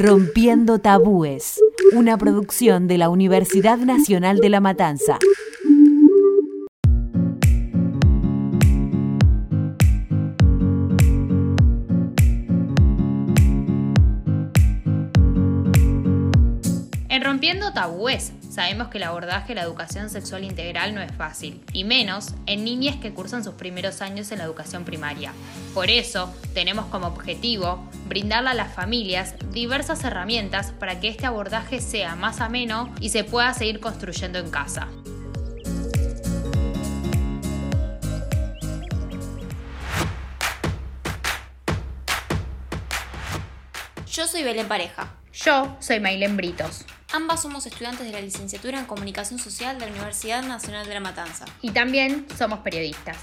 Rompiendo Tabúes, una producción de la Universidad Nacional de La Matanza. En Rompiendo Tabúes sabemos que el abordaje de la educación sexual integral no es fácil, y menos en niñas que cursan sus primeros años en la educación primaria. Por eso, tenemos como objetivo brindarle a las familias diversas herramientas para que este abordaje sea más ameno y se pueda seguir construyendo en casa. Yo soy Belén Pareja. Yo soy Mailen Britos. Ambas somos estudiantes de la licenciatura en Comunicación Social de la Universidad Nacional de La Matanza. Y también somos periodistas.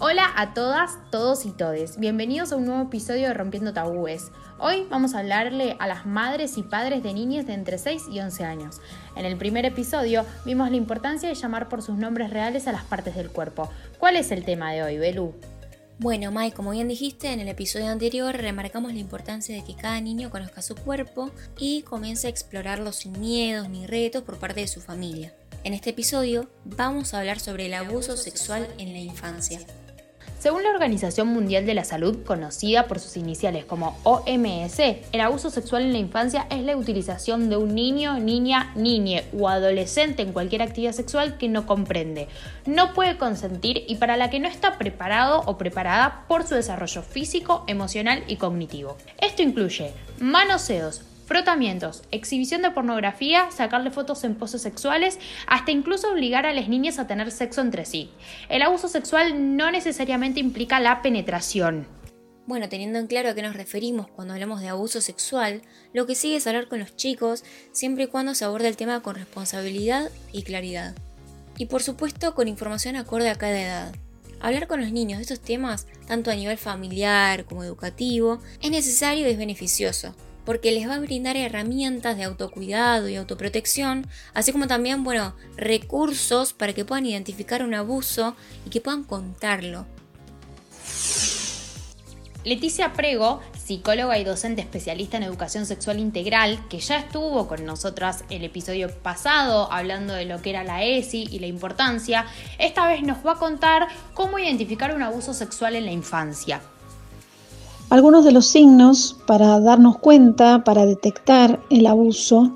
Hola a todas, todos y todes. Bienvenidos a un nuevo episodio de Rompiendo Tabúes. Hoy vamos a hablarle a las madres y padres de niñas de entre 6 y 11 años. En el primer episodio vimos la importancia de llamar por sus nombres reales a las partes del cuerpo. ¿Cuál es el tema de hoy, Belú? Bueno, Mai, como bien dijiste, en el episodio anterior remarcamos la importancia de que cada niño conozca su cuerpo y comience a explorarlo sin miedos ni retos por parte de su familia. En este episodio vamos a hablar sobre el abuso sexual en la infancia. Según la Organización Mundial de la Salud, conocida por sus iniciales como OMS, el abuso sexual en la infancia es la utilización de un niño, niña, niñe o adolescente en cualquier actividad sexual que no comprende, no puede consentir y para la que no está preparado o preparada por su desarrollo físico, emocional y cognitivo. Esto incluye manoseos, frotamientos, exhibición de pornografía, sacarle fotos en poses sexuales, hasta incluso obligar a las niñas a tener sexo entre sí. El abuso sexual no necesariamente implica la penetración. Bueno, teniendo en claro a qué nos referimos cuando hablamos de abuso sexual, lo que sigue es hablar con los chicos siempre y cuando se aborde el tema con responsabilidad y claridad. Y por supuesto con información acorde a cada edad. Hablar con los niños de estos temas, tanto a nivel familiar como educativo, es necesario y es beneficioso, porque les va a brindar herramientas de autocuidado y autoprotección, así como también, bueno, recursos para que puedan identificar un abuso y que puedan contarlo. Leticia Prego, psicóloga y docente especialista en educación sexual integral, que ya estuvo con nosotras el episodio pasado hablando de lo que era la ESI y la importancia, esta vez nos va a contar cómo identificar un abuso sexual en la infancia. Algunos de los signos para darnos cuenta, para detectar el abuso,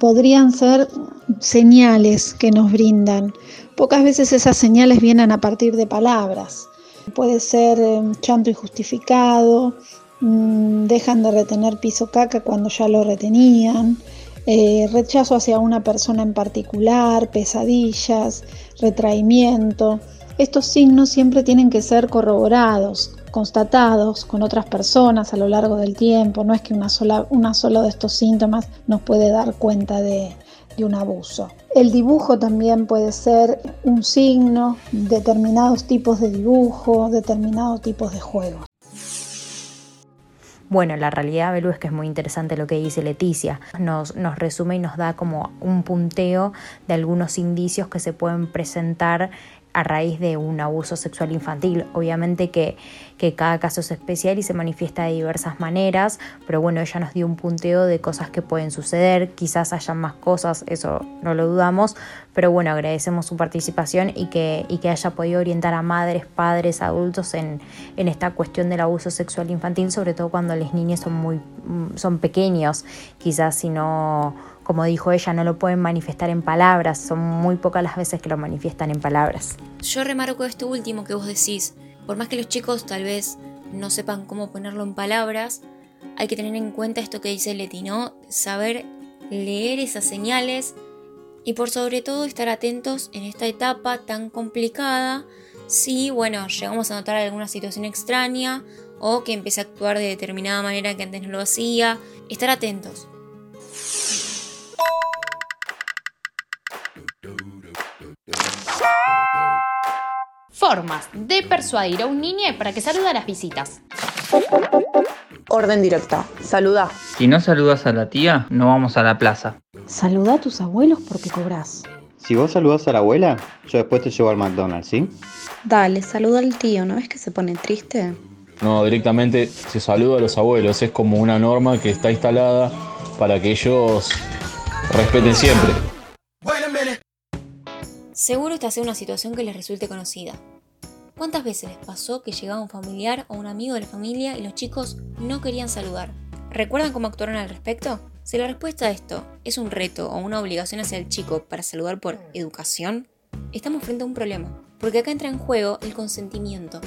podrían ser señales que nos brindan. Pocas veces esas señales vienen a partir de palabras. Puede ser chanto injustificado, mm, dejan de retener piso caca cuando ya lo retenían, eh, rechazo hacia una persona en particular, pesadillas, retraimiento. Estos signos siempre tienen que ser corroborados, constatados con otras personas a lo largo del tiempo. No es que una sola, una de estos síntomas nos puede dar cuenta de, de un abuso. El dibujo también puede ser un signo, determinados tipos de dibujo, determinados tipos de juegos. Bueno, la realidad, Belu, es que es muy interesante lo que dice Leticia. Nos, nos resume y nos da como un punteo de algunos indicios que se pueden presentar a raíz de un abuso sexual infantil. Obviamente que, que, cada caso es especial y se manifiesta de diversas maneras, pero bueno, ella nos dio un punteo de cosas que pueden suceder, quizás hayan más cosas, eso no lo dudamos, pero bueno, agradecemos su participación y que, y que haya podido orientar a madres, padres, adultos en, en esta cuestión del abuso sexual infantil, sobre todo cuando los niños son muy son pequeños, quizás si no como dijo ella, no lo pueden manifestar en palabras, son muy pocas las veces que lo manifiestan en palabras. Yo remarco esto último que vos decís, por más que los chicos tal vez no sepan cómo ponerlo en palabras, hay que tener en cuenta esto que dice Leti, ¿no? Saber leer esas señales y por sobre todo estar atentos en esta etapa tan complicada si, bueno, llegamos a notar alguna situación extraña o que empiece a actuar de determinada manera que antes no lo hacía, estar atentos. Formas de persuadir a un niño para que salude a las visitas. Orden directa. Saluda. Si no saludas a la tía, no vamos a la plaza. Saluda a tus abuelos porque cobras. Si vos saludas a la abuela, yo después te llevo al McDonald's, ¿sí? Dale, saluda al tío, ¿no ves que se pone triste? No, directamente se saluda a los abuelos. Es como una norma que está instalada para que ellos respeten siempre. Seguro esta sea una situación que les resulte conocida. ¿Cuántas veces les pasó que llegaba un familiar o un amigo de la familia y los chicos no querían saludar? ¿Recuerdan cómo actuaron al respecto? Si la respuesta a esto es un reto o una obligación hacia el chico para saludar por educación, estamos frente a un problema, porque acá entra en juego el consentimiento.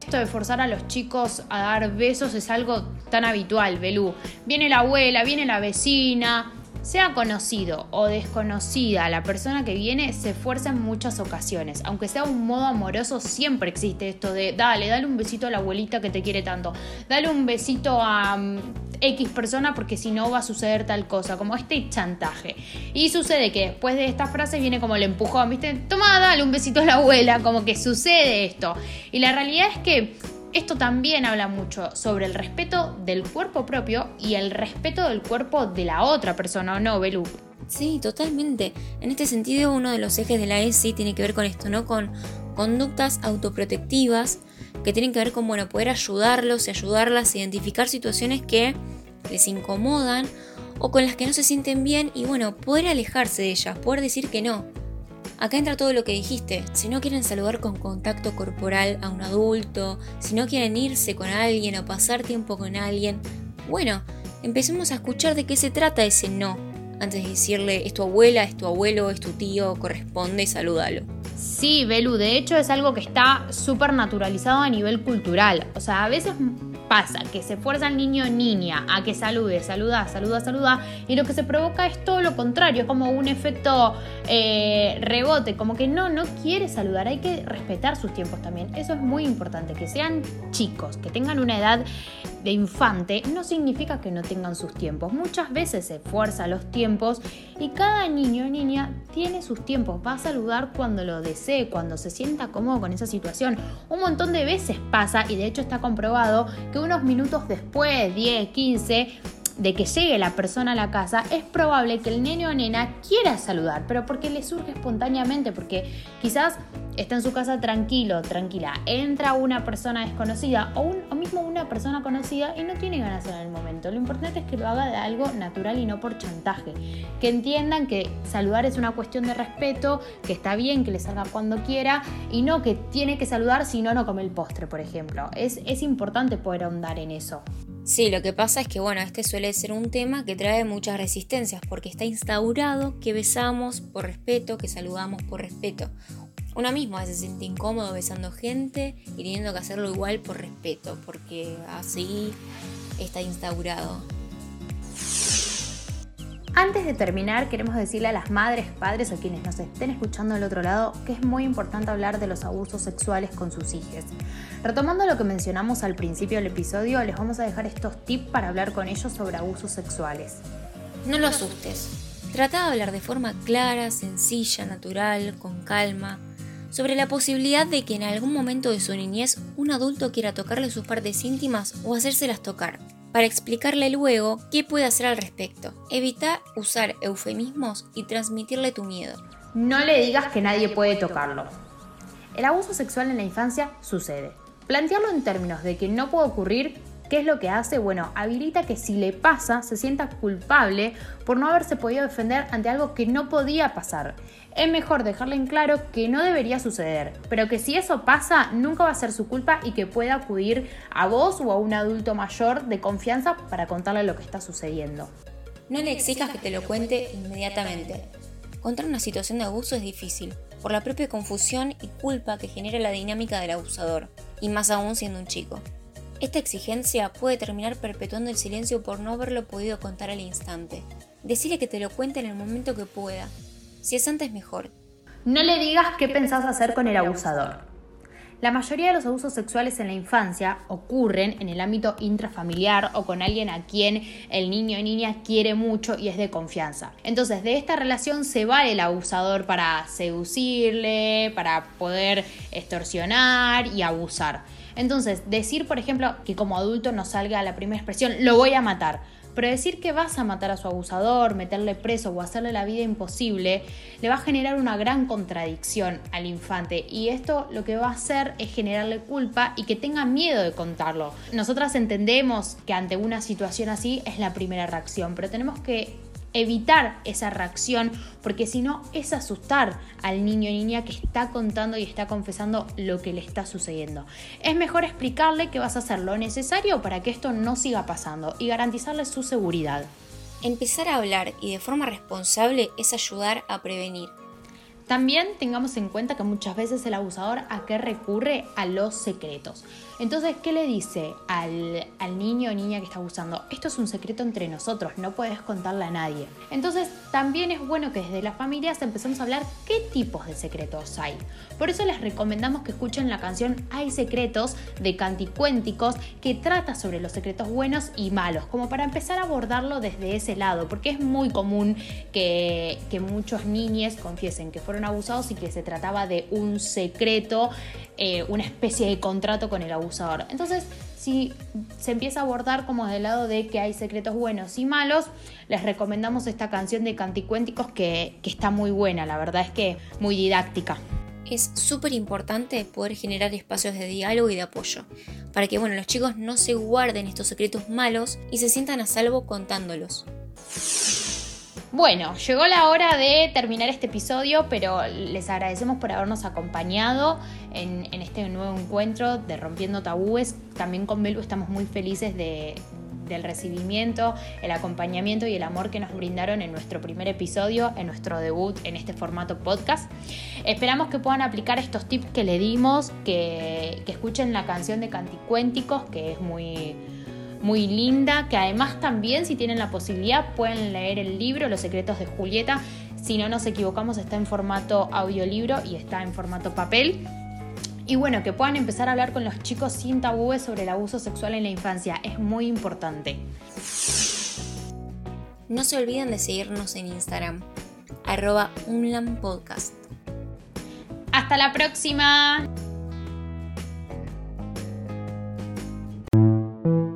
Esto de forzar a los chicos a dar besos es algo tan habitual, Belú. Viene la abuela, viene la vecina, sea conocido o desconocida la persona que viene, se esfuerza en muchas ocasiones. Aunque sea un modo amoroso, siempre existe esto de, dale, dale un besito a la abuelita que te quiere tanto. Dale un besito a mm, X persona porque si no va a suceder tal cosa, como este chantaje. Y sucede que después de esta frase viene como el empujón, ¿viste? Toma, dale un besito a la abuela, como que sucede esto. Y la realidad es que esto también habla mucho sobre el respeto del cuerpo propio y el respeto del cuerpo de la otra persona, ¿o no, Belu? Sí, totalmente. En este sentido, uno de los ejes de la ESI tiene que ver con esto, ¿no? Con conductas autoprotectivas que tienen que ver con, bueno, poder ayudarlos y ayudarlas a identificar situaciones que les incomodan o con las que no se sienten bien y, bueno, poder alejarse de ellas, poder decir que no. Acá entra todo lo que dijiste. Si no quieren saludar con contacto corporal a un adulto, si no quieren irse con alguien o pasar tiempo con alguien, bueno, empecemos a escuchar de qué se trata ese no, antes de decirle es tu abuela, es tu abuelo, es tu tío, corresponde, salúdalo. Sí, Belu, de hecho es algo que está súper naturalizado a nivel cultural. O sea, a veces pasa? Que se fuerza al niño o niña a que salude, saluda, saluda, saluda, y lo que se provoca es todo lo contrario, es como un efecto eh, rebote, como que no, no quiere saludar, hay que respetar sus tiempos también. Eso es muy importante, que sean chicos, que tengan una edad de infante, no significa que no tengan sus tiempos. Muchas veces se fuerza los tiempos y cada niño o niña tiene sus tiempos, va a saludar cuando lo desee, cuando se sienta cómodo con esa situación. Un montón de veces pasa, y de hecho está comprobado, que unos minutos después, 10, 15, de que llegue la persona a la casa, es probable que el nene o nena quiera saludar, pero porque le surge espontáneamente, porque quizás está en su casa tranquilo, tranquila, entra una persona desconocida o, un, una persona conocida y no tiene ganas en el momento. Lo importante es que lo haga de algo natural y no por chantaje. Que entiendan que saludar es una cuestión de respeto, que está bien que le salga cuando quiera y no que tiene que saludar si no, no come el postre, por ejemplo. Es, es importante poder ahondar en eso. Sí, lo que pasa es que bueno, este suele ser un tema que trae muchas resistencias porque está instaurado que besamos por respeto, que saludamos por respeto. Una misma se siente incómodo besando gente y teniendo que hacerlo igual por respeto, porque así está instaurado. Antes de terminar, queremos decirle a las madres, padres o quienes nos estén escuchando del otro lado que es muy importante hablar de los abusos sexuales con sus hijos. Retomando lo que mencionamos al principio del episodio, les vamos a dejar estos tips para hablar con ellos sobre abusos sexuales. No lo asustes. Trata de hablar de forma clara, sencilla, natural, con calma, sobre la posibilidad de que en algún momento de su niñez un adulto quiera tocarle sus partes íntimas o hacérselas tocar para explicarle luego qué puede hacer al respecto. Evita usar eufemismos y transmitirle tu miedo. No le digas que nadie puede tocarlo. El abuso sexual en la infancia sucede. Plantearlo en términos de que no puede ocurrir ¿Qué es lo que hace? Bueno, habilita que si le pasa, se sienta culpable por no haberse podido defender ante algo que no podía pasar. Es mejor dejarle en claro que no debería suceder, pero que si eso pasa, nunca va a ser su culpa y que pueda acudir a vos o a un adulto mayor de confianza para contarle lo que está sucediendo. No le exijas que te lo cuente inmediatamente. Contar una situación de abuso es difícil, por la propia confusión y culpa que genera la dinámica del abusador, y más aún siendo un chico. Esta exigencia puede terminar perpetuando el silencio por no haberlo podido contar al instante. Decirle que te lo cuente en el momento que pueda. Si es antes, mejor. No le digas qué pensás hacer con el abusador. La mayoría de los abusos sexuales en la infancia ocurren en el ámbito intrafamiliar o con alguien a quien el niño o niña quiere mucho y es de confianza. Entonces, de esta relación se va el abusador para seducirle, para poder extorsionar y abusar. Entonces, decir, por ejemplo, que como adulto no salga la primera expresión, lo voy a matar. Pero decir que vas a matar a su abusador, meterle preso o hacerle la vida imposible, le va a generar una gran contradicción al infante. Y esto lo que va a hacer es generarle culpa y que tenga miedo de contarlo. Nosotras entendemos que ante una situación así es la primera reacción, pero tenemos que evitar esa reacción, porque si no es asustar al niño o niña que está contando y está confesando lo que le está sucediendo. Es mejor explicarle que vas a hacer lo necesario para que esto no siga pasando y garantizarle su seguridad. Empezar a hablar y de forma responsable es ayudar a prevenir. También tengamos en cuenta que muchas veces el abusador a qué recurre a los secretos. Entonces, ¿qué le dice al, niño o niña que está abusando? Esto es un secreto entre nosotros, no puedes contarle a nadie. Entonces, también es bueno que desde las familias empecemos a hablar qué tipos de secretos hay. Por eso les recomendamos que escuchen la canción Hay secretos de Canticuénticos que trata sobre los secretos buenos y malos, como para empezar a abordarlo desde ese lado, porque es muy común que, que muchos niños confiesen que fueron abusados y que se trataba de un secreto, eh, una especie de contrato con el abusador entonces, si se empieza a abordar como del lado de que hay secretos buenos y malos, les recomendamos esta canción de Canticuénticos que, que está muy buena, la verdad es que muy didáctica. Es súper importante poder generar espacios de diálogo y de apoyo, para que bueno, los chicos no se guarden estos secretos malos y se sientan a salvo contándolos. Bueno, llegó la hora de terminar este episodio, pero les agradecemos por habernos acompañado en, este nuevo encuentro de Rompiendo Tabúes. También con Belu estamos muy felices del recibimiento, el acompañamiento y el amor que nos brindaron en nuestro primer episodio, en nuestro debut en este formato podcast. Esperamos que puedan aplicar estos tips que le dimos, que, que escuchen la canción de Canticuénticos, que es muy muy linda, que además también si tienen la posibilidad pueden leer el libro Los secretos de Julieta. Si no nos equivocamos está en formato audiolibro y está en formato papel. Y bueno, que puedan empezar a hablar con los chicos sin tabúes sobre el abuso sexual en la infancia. Es muy importante. No se olviden de seguirnos en Instagram, arroba Podcast. Hasta la próxima.